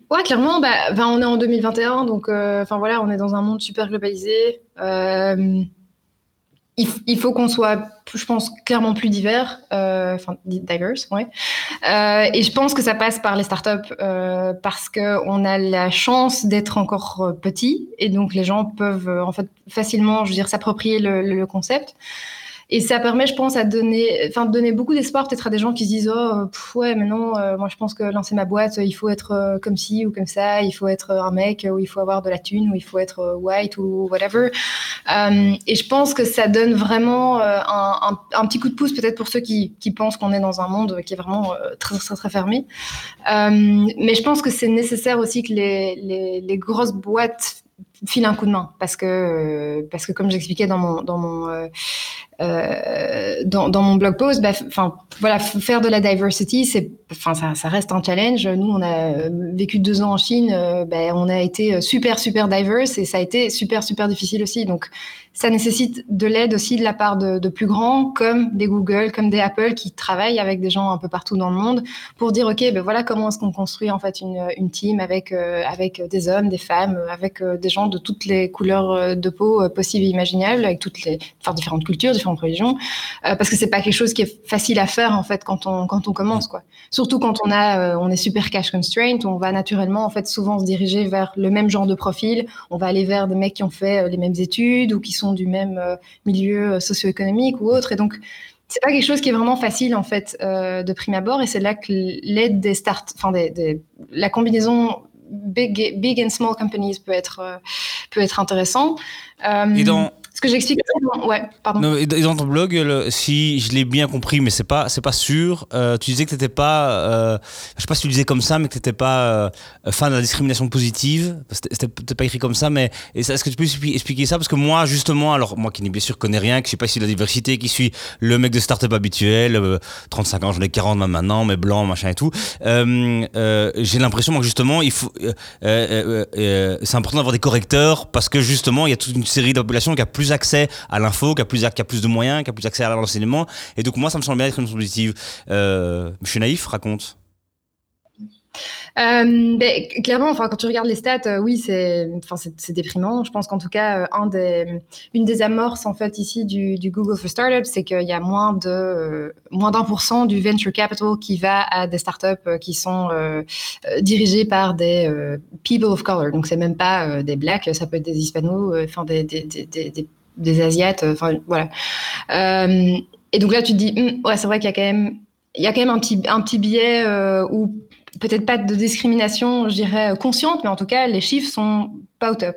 S2: Ouais, clairement, bah, on est en 2021, donc enfin voilà, on est dans un monde super globalisé il, faut qu'on soit, je pense, clairement plus divers, euh, enfin diverse, ouais. Euh, et je pense que ça passe par les startups euh, parce qu'on a la chance d'être encore euh, petit et donc les gens peuvent en fait facilement, je veux dire, s'approprier le, le, concept. Et ça permet, je pense, à donner, enfin, donner beaucoup d'espoir peut-être à des gens qui se disent oh ouais, mais non, euh, moi je pense que lancer ma boîte, il faut être euh, comme ci ou comme ça, il faut être un mec ou il faut avoir de la thune ou il faut être euh, white ou whatever. et je pense que ça donne vraiment un, un, petit coup de pouce peut-être pour ceux qui, qui pensent qu'on est dans un monde qui est vraiment très très très fermé. mais je pense que c'est nécessaire aussi que les, les grosses boîtes file un coup de main parce que parce que comme j'expliquais dans mon dans mon euh, dans, dans, mon blog post, bah, enfin voilà, faire de la diversity, c'est, enfin ça, ça, reste un challenge. Nous, on a vécu deux ans en Chine, bah, on a été super super diverse et ça a été super super difficile aussi. Donc ça nécessite de l'aide aussi de la part de, plus grands, comme des Google, comme des Apple, qui travaillent avec des gens un peu partout dans le monde pour dire ok, ben voilà comment est-ce qu'on construit en fait une, une team avec euh, avec des hommes, des femmes, avec euh, des gens de toutes les couleurs euh, de peau possibles et imaginables, avec toutes les différentes cultures, différentes religions, parce que c'est pas quelque chose qui est facile à faire en fait quand on quand on commence quoi. Surtout quand on a on est super cash constraint, on va naturellement en fait souvent se diriger vers le même genre de profil, on va aller vers des mecs qui ont fait les mêmes études ou qui sont du même euh, milieu euh, socio-économique ou autre. Et donc, c'est pas quelque chose qui est vraiment facile en fait euh, de prime abord. Et c'est là que l'aide des start, enfin la combinaison big, big and small companies peut être peut être intéressant. ce que j'explique, ouais, pardon.
S1: dans ton blog, si je l'ai bien compris, mais c'est pas, c'est pas sûr. Euh, tu disais que t'étais pas, euh, je sais pas si tu disais comme ça, mais que t'étais pas euh, fan de la discrimination positive. C'était pas écrit comme ça, mais est-ce que tu peux expliquer ça? Parce que moi, justement, alors moi qui bien sûr connais rien, qui suis pas issu de la diversité, qui suis le mec de start-up habituel, 35 ans, j'en ai 40 maintenant, mais blanc, machin et tout. J'ai l'impression que justement, il faut, c'est important d'avoir des correcteurs parce que justement, il y a toute une série de populations qui a plus accès à l'info, qui a plus, qui a plus de moyens, qui a plus accès à l'enseignement. Et donc, moi, ça me semble bien être une positive. Euh, je suis naïf, raconte.
S2: Euh, ben, clairement, enfin, quand tu regardes les stats, euh, oui, c'est, enfin, c'est, déprimant. Je pense qu'en tout cas, euh, un des, une des amorces en fait ici du, Google for Startups, c'est qu'il y a moins de moins d'un pour cent du venture capital qui va à des startups qui sont dirigées par des people of color. Donc, c'est même pas des blacks, ça peut être des hispanos, enfin des, des asiates, enfin voilà. et donc là, tu te dis, hum, ouais, c'est vrai qu'il y a quand même il y a quand même un petit, un petit biais où peut-être pas de discrimination, je dirais, consciente, mais en tout cas, les chiffres sont pas au top.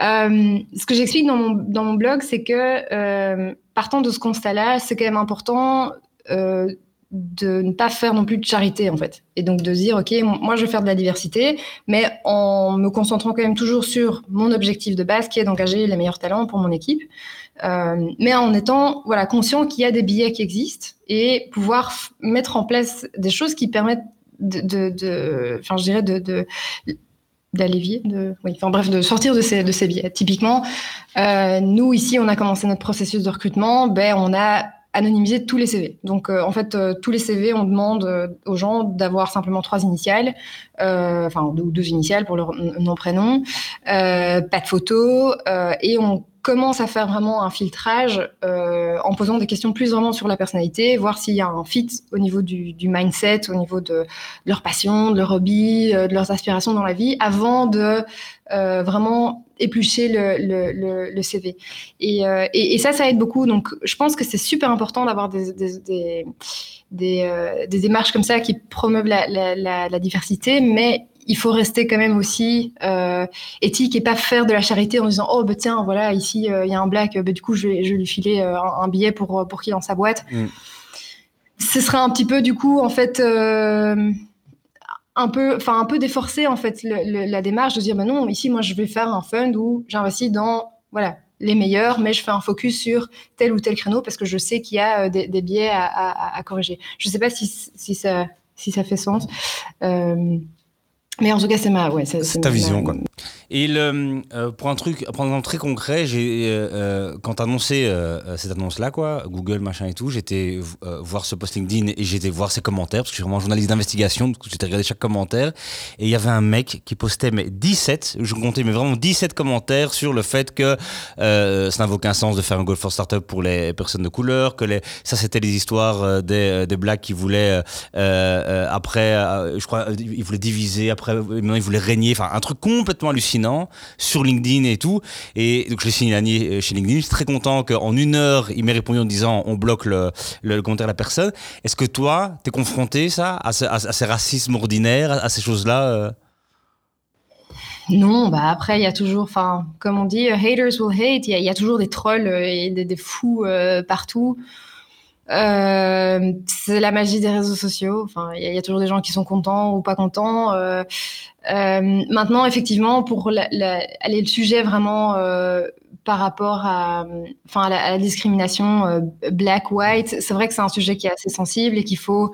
S2: Euh, ce que j'explique dans mon, dans mon blog, c'est que euh, partant de ce constat-là, c'est quand même important euh, de ne pas faire non plus de charité, en fait. Et donc de dire, OK, moi, je vais faire de la diversité, mais en me concentrant quand même toujours sur mon objectif de base, qui est d'engager les meilleurs talents pour mon équipe. Euh, mais en étant voilà, conscient qu'il y a des billets qui existent et pouvoir mettre en place des choses qui permettent de, enfin, je dirais de d'allévier, de, oui, enfin bref, de sortir de ces, de ces biais. Typiquement, euh, nous ici, on a commencé notre processus de recrutement, ben on a anonymisé tous les CV. Donc euh, en fait, euh, tous les CV, on demande euh, aux gens d'avoir simplement trois initiales, euh, enfin deux, deux, initiales pour leur nom prénom, pas de photo, et on commence à faire vraiment un filtrage euh, en posant des questions plus vraiment sur la personnalité, voir s'il y a un fit au niveau du, du mindset, au niveau de, de, leur passion, de leur hobby, euh, de leurs aspirations dans la vie, avant de euh, vraiment éplucher le, le, le, CV. Et, euh, et, et, ça, ça aide beaucoup. Donc, je pense que c'est super important d'avoir des, des, des, des, euh, des, démarches comme ça qui promeuvent la, la, la, la diversité, mais il faut rester quand même aussi euh, éthique et pas faire de la charité en disant oh bah tiens voilà ici euh, il y a un black bah, du coup je vais, je vais lui filer euh, un, billet pour pour qu'il lance sa boîte mm. ce serait un petit peu du coup en fait un peu enfin un peu déforcer en fait le, le, la démarche de dire bah non ici moi je vais faire un fund où j'investis dans voilà les meilleurs, mais je fais un focus sur tel ou tel créneau parce que je sais qu'il y a des, des biais à, à, à, corriger. Je ne sais pas si, si, ça, si ça fait sens. Mais en tout cas, c'est ma, ouais,
S1: c'est ta vision, quoi. Et euh, pour un truc, pour très concret, j'ai euh, euh quand annoncé cette annonce-là, quoi, Google, machin et tout, j'étais voir ce post LinkedIn et j'étais voir ses commentaires parce que je suis vraiment journaliste d'investigation, donc j'étais regardé chaque commentaire. Et il y avait un mec qui postait mais 17, je comptais mais vraiment 17 commentaires sur le fait que ça n'avait aucun sens de faire un Goal for Startup pour les personnes de couleur, que les, ça c'était les histoires des, des blacks qui voulaient après, je crois, ils voulaient diviser après, maintenant ils voulaient régner, enfin un truc complètement hallucinant sur LinkedIn et tout. Et donc je l'ai signé chez LinkedIn. Je suis très content qu'en une heure, il m'ait répondu en disant on bloque le, le, commentaire de la personne. Est-ce que toi, tu es confronté ça, à, ce, ces racismes ordinaires, à ces choses-là euh?
S2: Non, bah après, il y a toujours, enfin, comme on dit, haters will hate, il y, a toujours des trolls et des, fous euh, partout. Euh, c'est la magie des réseaux sociaux. Enfin, il y, a toujours des gens qui sont contents ou pas contents. Euh, euh, maintenant, effectivement, pour aller le sujet vraiment par rapport à, enfin, à la, discrimination black-white, c'est vrai que c'est un sujet qui est assez sensible et qu'il faut,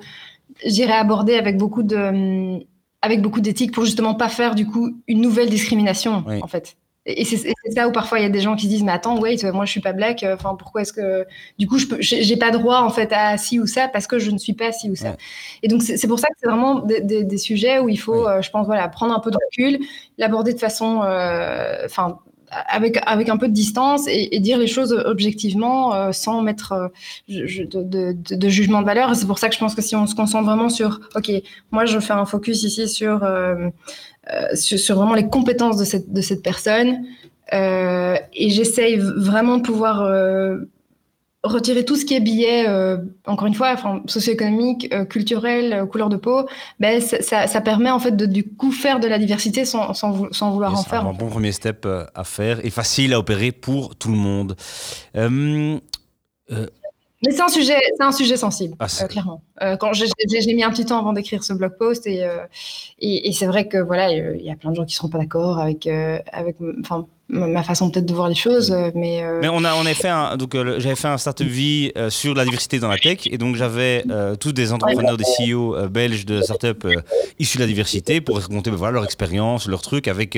S2: j'irais aborder avec beaucoup de, avec beaucoup d'éthique pour justement pas faire du coup une nouvelle discrimination, en fait. Et c'est ça où parfois il y a des gens qui se disent mais attends wait moi je suis pas black euh, enfin pourquoi est-ce que du coup je j'ai pas droit en fait à ci ou ça parce que je ne suis pas ci ou ça. Et donc c'est pour ça que c'est vraiment des, sujets où il faut euh, je pense voilà prendre un peu de recul l'aborder de façon euh, enfin avec, avec un peu de distance et, dire les choses objectivement sans mettre de, de, jugement de valeur. C'est pour ça que je pense que si on se concentre vraiment sur, OK, moi je fais un focus ici sur euh, sur, vraiment les compétences de cette, de cette personne. Euh, et j'essaye vraiment de pouvoir euh, retirer tout ce qui est billet, encore une fois, enfin, socio-économique, culturel, couleur de peau, ben, ça, ça, permet en fait de du coup faire de la diversité sans, sans, sans vouloir en faire.
S1: C'est un bon premier step à faire et facile à opérer pour tout le monde.
S2: Mais c'est un sujet, c'est un sujet sensible, ah, euh, clairement. Euh, quand j'ai mis un petit temps avant d'écrire ce blog post et, euh, et, et c'est vrai que voilà, il y a plein de gens qui seront pas d'accord avec avec, enfin ma façon peut-être de voir les choses, mais.
S1: Mais on a on a fait un donc j'avais fait un startup vie sur la diversité dans la tech et donc j'avais tous des entrepreneurs, des CEO belges de startup issus de la diversité pour raconter ben, voilà leur expérience, leur truc avec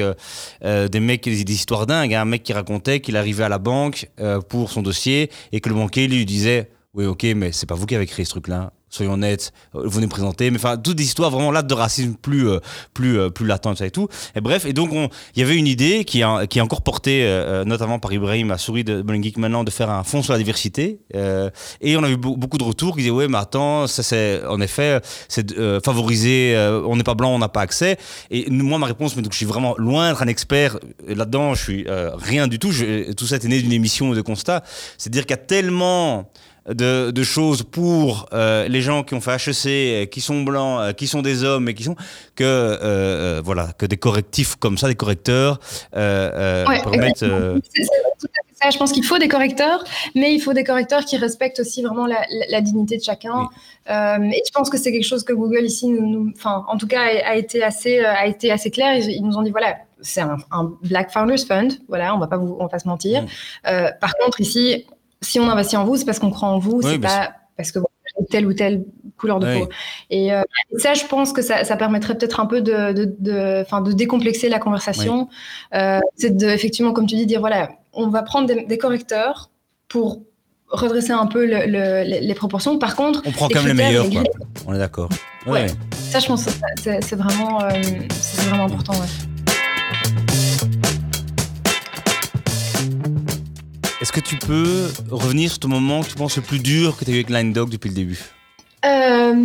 S1: des mecs des, des histoires dingues, un mec qui racontait qu'il arrivait à la banque pour son dossier et que le banquier lui disait oui, ok, mais c'est pas vous qui avez créé ce truc-là. Soyons honnêtes, euh, vous nous présentez, mais enfin, toutes des histoires vraiment là de racisme plus, euh, plus, euh, plus latent, ça et tout. Et bref, et donc, il y avait une idée qui, a, qui est encore portée, notamment par Ibrahim, à souris de Bowling maintenant, de faire un fonds sur la diversité. et on a eu beaucoup de retours qui disaient, ouais, mais attends, ça c'est, en effet, c'est favoriser, on n'est pas blanc, on n'a pas accès. Et moi, ma réponse, mais donc, je suis vraiment loin d'être un expert là-dedans, je suis rien du tout. Tout ça est né d'une émission de constat. C'est-à-dire qu'il y a tellement de, choses pour euh, les gens qui ont fait HEC, euh, qui sont blancs, euh, qui sont des hommes et qui sont que voilà que des correctifs comme ça, des correcteurs permettent.
S2: Ça, je pense qu'il faut des correcteurs, mais il faut des correcteurs qui respectent aussi vraiment la, dignité de chacun. et je pense que c'est quelque chose que Google ici, nous, enfin, en tout cas, a, été assez, a été assez clair. Ils, nous ont dit voilà, c'est un, Black Founders Fund, voilà, on va pas vous, on va pas se mentir. Mm. par contre, ici, si on investit en vous, c'est parce qu'on croit en vous, c'est pas parce que avez telle ou telle couleur de peau. Et euh, ça, je pense que ça, permettrait peut-être un peu de, de, de, décomplexer la conversation. Euh, c'est de, effectivement, comme tu dis, dire voilà, on va prendre des, correcteurs pour redresser un peu les, proportions. Par contre,
S1: on prend quand même les meilleurs, quoi. On est d'accord.
S2: Ouais. Ça, je pense, c'est vraiment, euh, c'est vraiment important. Ouais.
S1: Est-ce que tu peux revenir sur ton moment que tu penses le plus dur que tu as eu avec Line Dog depuis le début
S2: euh,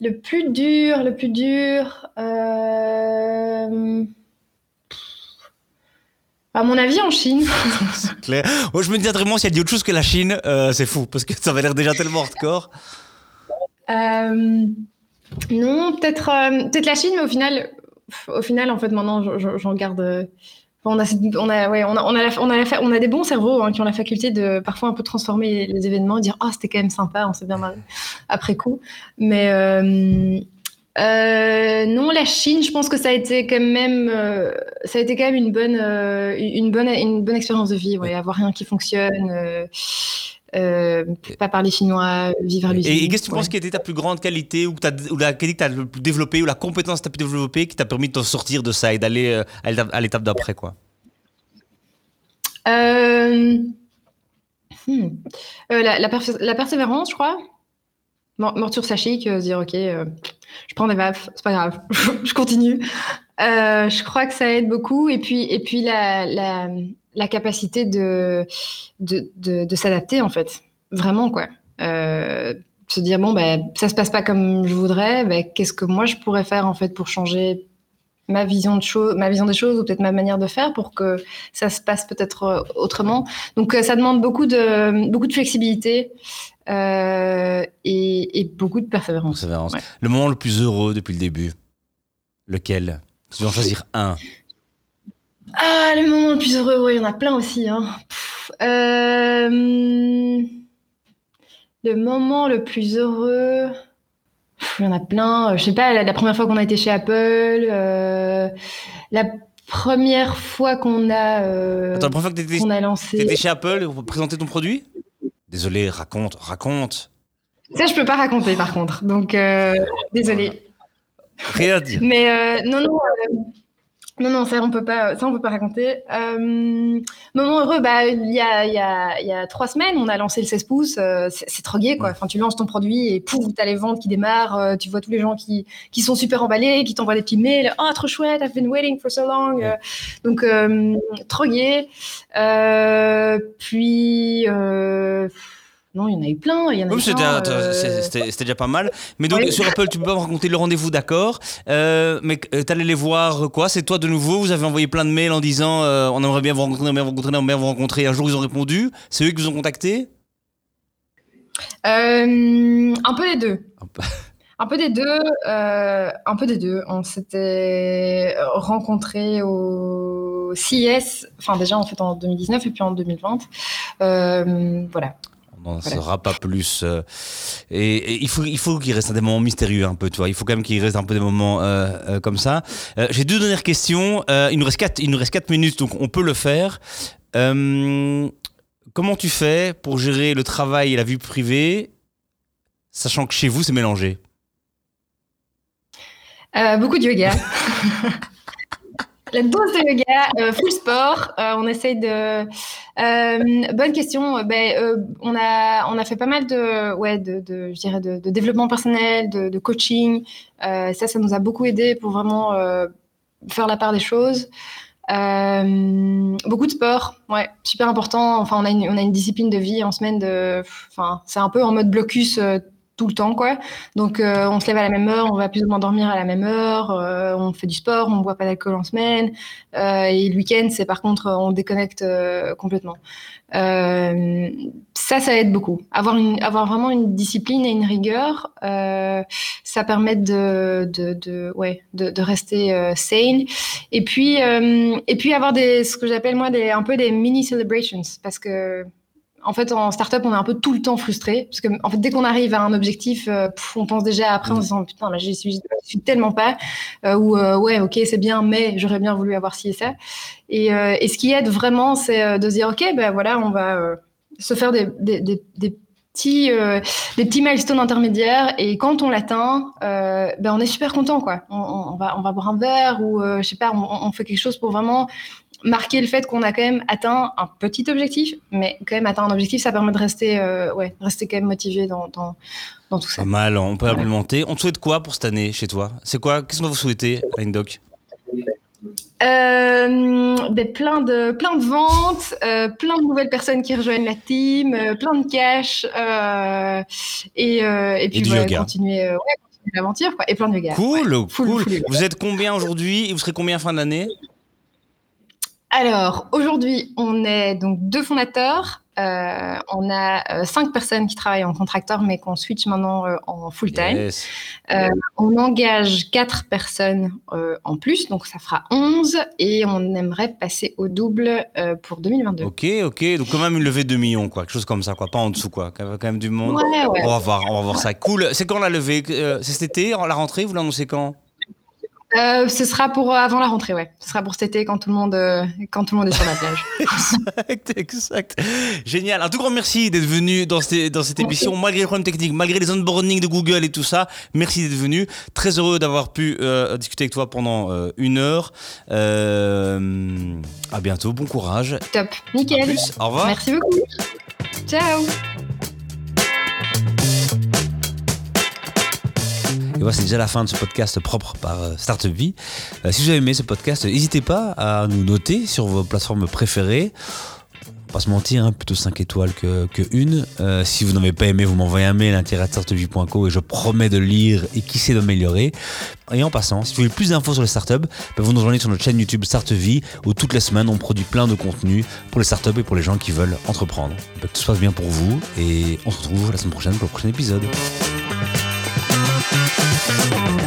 S2: Le plus dur, le plus dur. Euh, à mon avis, en Chine.
S1: c'est clair. Moi, je me dis vraiment, s'il y a autre chose que la Chine, euh, c'est fou, parce que ça avait l'air déjà tellement hardcore.
S2: non, peut-être peut la Chine, mais au final, au final, en fait, maintenant, j'en garde on a, on a, ouais, on a, on a, on a, on a des bons cerveaux hein, qui ont la faculté de parfois un peu transformer les événements, dire ah c'était quand même sympa, on s'est bien marré après coup. Mais euh, euh, non, la Chine, je pense que ça a été quand même, euh, ça a été quand même une bonne, une bonne, une bonne expérience de vie, ouais, avoir rien qui fonctionne. Euh, pas parler chinois, vivre à l'usine.
S1: Et, qu'est-ce que tu penses qui était ta plus grande qualité ou, ou la qualité que tu as le plus développée ou la compétence que tu as pu développer qui t'a permis de t'en sortir de ça et d'aller euh, à l'étape d'après quoi?
S2: Euh, hmm. la, la, persévérance, je crois. Mort sur dire ok, je prends des baffes, c'est pas grave, je continue. je crois que ça aide beaucoup. Et puis, et puis la, la la capacité de, de, de, s'adapter, en fait. Vraiment, quoi. Euh, se dire, bon, ben, ça se passe pas comme je voudrais, ben, qu'est-ce que moi je pourrais faire, en fait, pour changer ma vision, de choses, ma vision des choses ou peut-être ma manière de faire pour que ça se passe peut-être euh, autrement. Donc, euh, ça demande beaucoup de, beaucoup de flexibilité et, beaucoup de persévérance.
S1: Le moment le plus heureux depuis le début, lequel? Tu dois en choisir un.
S2: Ah, le moment le plus heureux, il y en a plein aussi. Hein. Euh, Le moment le plus heureux, il y en a plein. Je sais pas, la, première fois qu'on a été chez Apple, euh, la première fois qu'on a, euh,
S1: Attends, la première fois que
S2: qu'on a lancé.
S1: T'étais chez Apple pour présenter ton produit? Désolé, raconte, raconte.
S2: Ça, je peux pas raconter par contre. Donc, euh, désolé.
S1: Rien à dire.
S2: Mais euh, non, non. Non, non, ça on peut pas, ça on peut pas raconter. Euh, moment heureux, bah il y a, il y, a, il y a trois semaines, on a lancé le 16 pouces. euh, c'est trop gai, quoi. Enfin, tu lances ton produit et pouf, t'as les ventes qui démarrent. euh, tu vois tous les gens qui, qui sont super emballés, qui t'envoient des petits mails. Oh, trop chouette, I've been waiting for so long. Euh, donc euh, trop gai. Euh, puis euh, non, il y en a eu plein. Il y en a
S1: Oui,
S2: eu
S1: c'était
S2: euh,
S1: déjà pas mal. Mais donc,
S2: Ouais.
S1: sur Apple, tu peux pas me raconter le rendez-vous, d'accord. Euh, mais euh, t'allais les voir, quoi C'est toi de nouveau Vous avez envoyé plein de mails en disant euh, on aimerait bien vous rencontrer, on aimerait bien vous rencontrer, on aimerait bien vous rencontrer. Un jour, ils ont répondu. C'est eux qui vous ont contacté?
S2: Un peu des deux.
S1: Un peu.
S2: Des deux. euh, un peu des deux. On s'était rencontrés au CES, enfin déjà en fait en 2019 et puis en 2020. Euh, voilà.
S1: On n'en
S2: Voilà.
S1: saura pas plus. euh, et, et il faut, il faut qu'il reste des moments mystérieux un peu, tu vois. Il faut quand même qu'il reste un peu des moments euh, euh, comme ça. J'ai deux dernières questions. Il nous reste quatre, il nous reste quatre minutes, donc on peut le faire. Comment tu fais pour gérer le travail et la vie privée, sachant que chez vous c'est mélangé?
S2: Beaucoup de yoga. La dose de yoga, euh, full sport. euh, on essaye de. Euh, bonne question. Ben, on a on a fait pas mal de ouais de, je dirais de, développement personnel, de, de coaching. Ça, ça nous a beaucoup aidé pour vraiment faire la part des choses. Beaucoup de sport, ouais, super important. Enfin, on a une, on a une discipline de vie en semaine de. Enfin, c'est un peu en mode blocus tout le temps, quoi. Donc, euh, on se lève à la même heure, on va plus ou moins dormir à la même heure, euh, on fait du sport, on ne boit pas d'alcool en semaine. Euh, et le week-end, c'est par contre, on déconnecte euh, complètement. Euh, ça, ça aide beaucoup. Avoir, une, avoir vraiment une discipline et une rigueur, euh, ça permet de, de, de, ouais, de, de rester sane. Et puis, et puis avoir des, ce que j'appelle moi des, un peu des mini celebrations. Parce que en fait, en startup, on est un peu tout le temps frustré. Parce que, fait, dès qu'on arrive à un objectif, euh, on pense déjà après en se disant Putain, là, j'y suis, suis tellement pas. Euh, ou euh, Ouais, ok, c'est bien, mais j'aurais bien voulu avoir ci et ça. Et, euh, ce qui aide vraiment, c'est de se dire Ok, ben voilà, on va se faire des, petits, des petits milestones intermédiaires. Et quand on l'atteint, ben on est super content, quoi. On, va, on va boire un verre ou, je sais pas, on fait quelque chose pour vraiment marquer le fait qu'on a quand même atteint un petit objectif, mais quand même atteint un objectif, ça permet de rester, euh, ouais, rester quand même motivé dans, dans, dans tout ça.
S1: Pas mal, on peut
S2: Ouais.
S1: On te souhaite quoi pour cette année chez toi? C'est quoi? Qu'est-ce qu'on va vous souhaiter, Doc
S2: Euh, ben, plein de plein de ventes, euh, plein de nouvelles personnes qui rejoignent la team, euh, plein de cash et, et puis ouais,
S1: yoga.
S2: continuer, ouais, continuer l'aventure quoi, et plein de yoga.
S1: Cool.
S2: Full-
S1: cool.
S2: full.
S1: Vous êtes combien aujourd'hui? Et vous serez combien fin d'année?
S2: Alors aujourd'hui, on est donc deux fondateurs. Euh, on a euh, cinq personnes qui travaillent en contracteur, mais qu'on switch maintenant euh, en full time.
S1: Yes.
S2: Euh, on engage quatre personnes en plus, donc ça fera 11 et on aimerait passer au double pour 2022.
S1: Ok, ok. Donc quand même une levée de 2 millions, quoi. Quelque chose comme ça, quoi. Pas en dessous, quoi. Quand même- du monde.
S2: Ouais, ouais.
S1: On va voir, on va voir ça. Cool. C'est quand la levée? C'est cet été, la rentrée? Vous l'annoncez quand?
S2: Euh, ce sera pour euh, avant la rentrée, ouais. Ce sera pour cet été quand tout le monde, euh, quand tout le monde est sur la plage.
S1: Exact, exact. Génial. Un tout grand merci d'être venu dans cette, dans cette émission, malgré les problèmes techniques, malgré les onboarding de Google et tout ça. Merci d'être venu. Très heureux d'avoir pu euh, discuter avec toi pendant une heure. À bientôt. Bon courage.
S2: Top, nickel.
S1: Au revoir.
S2: Merci beaucoup. Ciao.
S1: C'est déjà la fin de ce podcast propre par euh, Startup Vie. Euh, si vous avez aimé ce podcast, n'hésitez pas à nous noter sur vos plateformes préférées. Pas se mentir, hein, plutôt 5 étoiles que, que. Euh, si vous n'avez pas aimé, vous m'envoyez un mail à startupvie.co et je promets de lire et qui sait d'améliorer. Et en passant, si vous voulez plus d'infos sur les startups, ben, vous nous rejoignez sur notre chaîne YouTube Startup Vie où toutes les semaines on produit plein de contenu pour les startups et pour les gens qui veulent entreprendre. Ben, tout se passe bien pour vous et on se retrouve la semaine prochaine pour le prochain épisode. Thank you.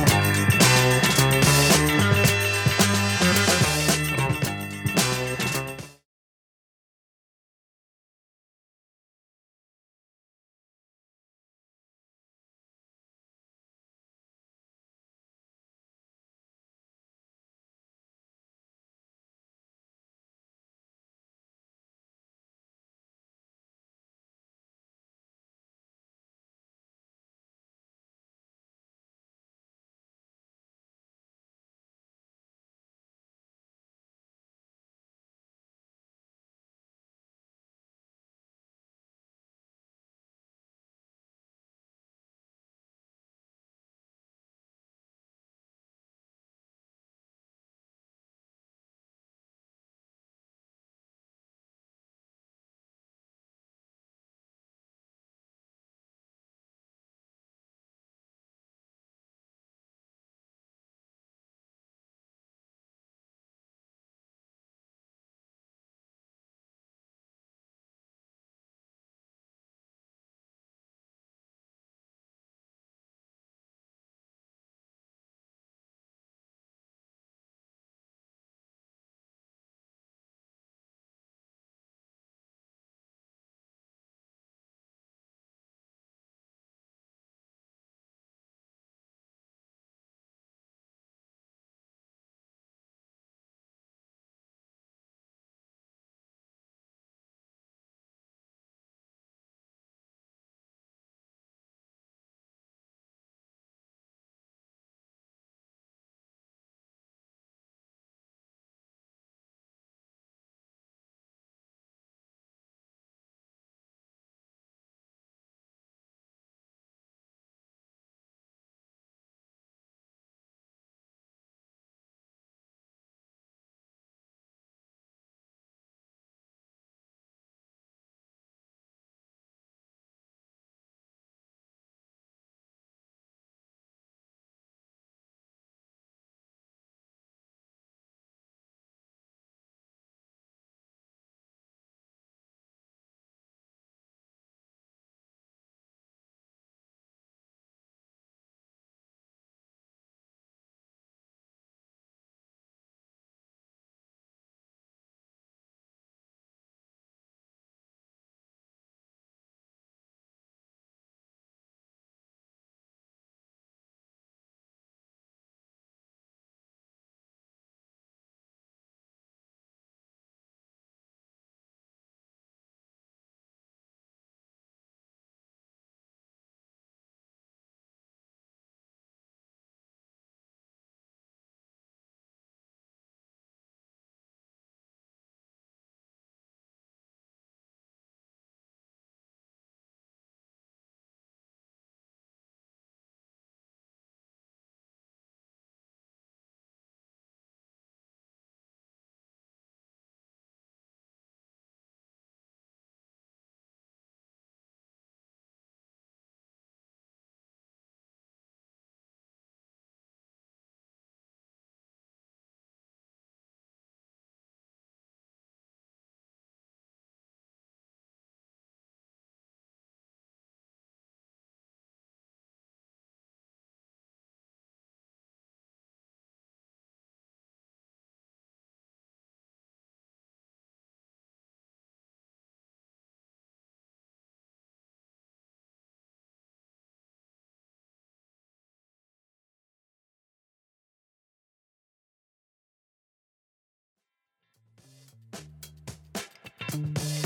S1: Bye.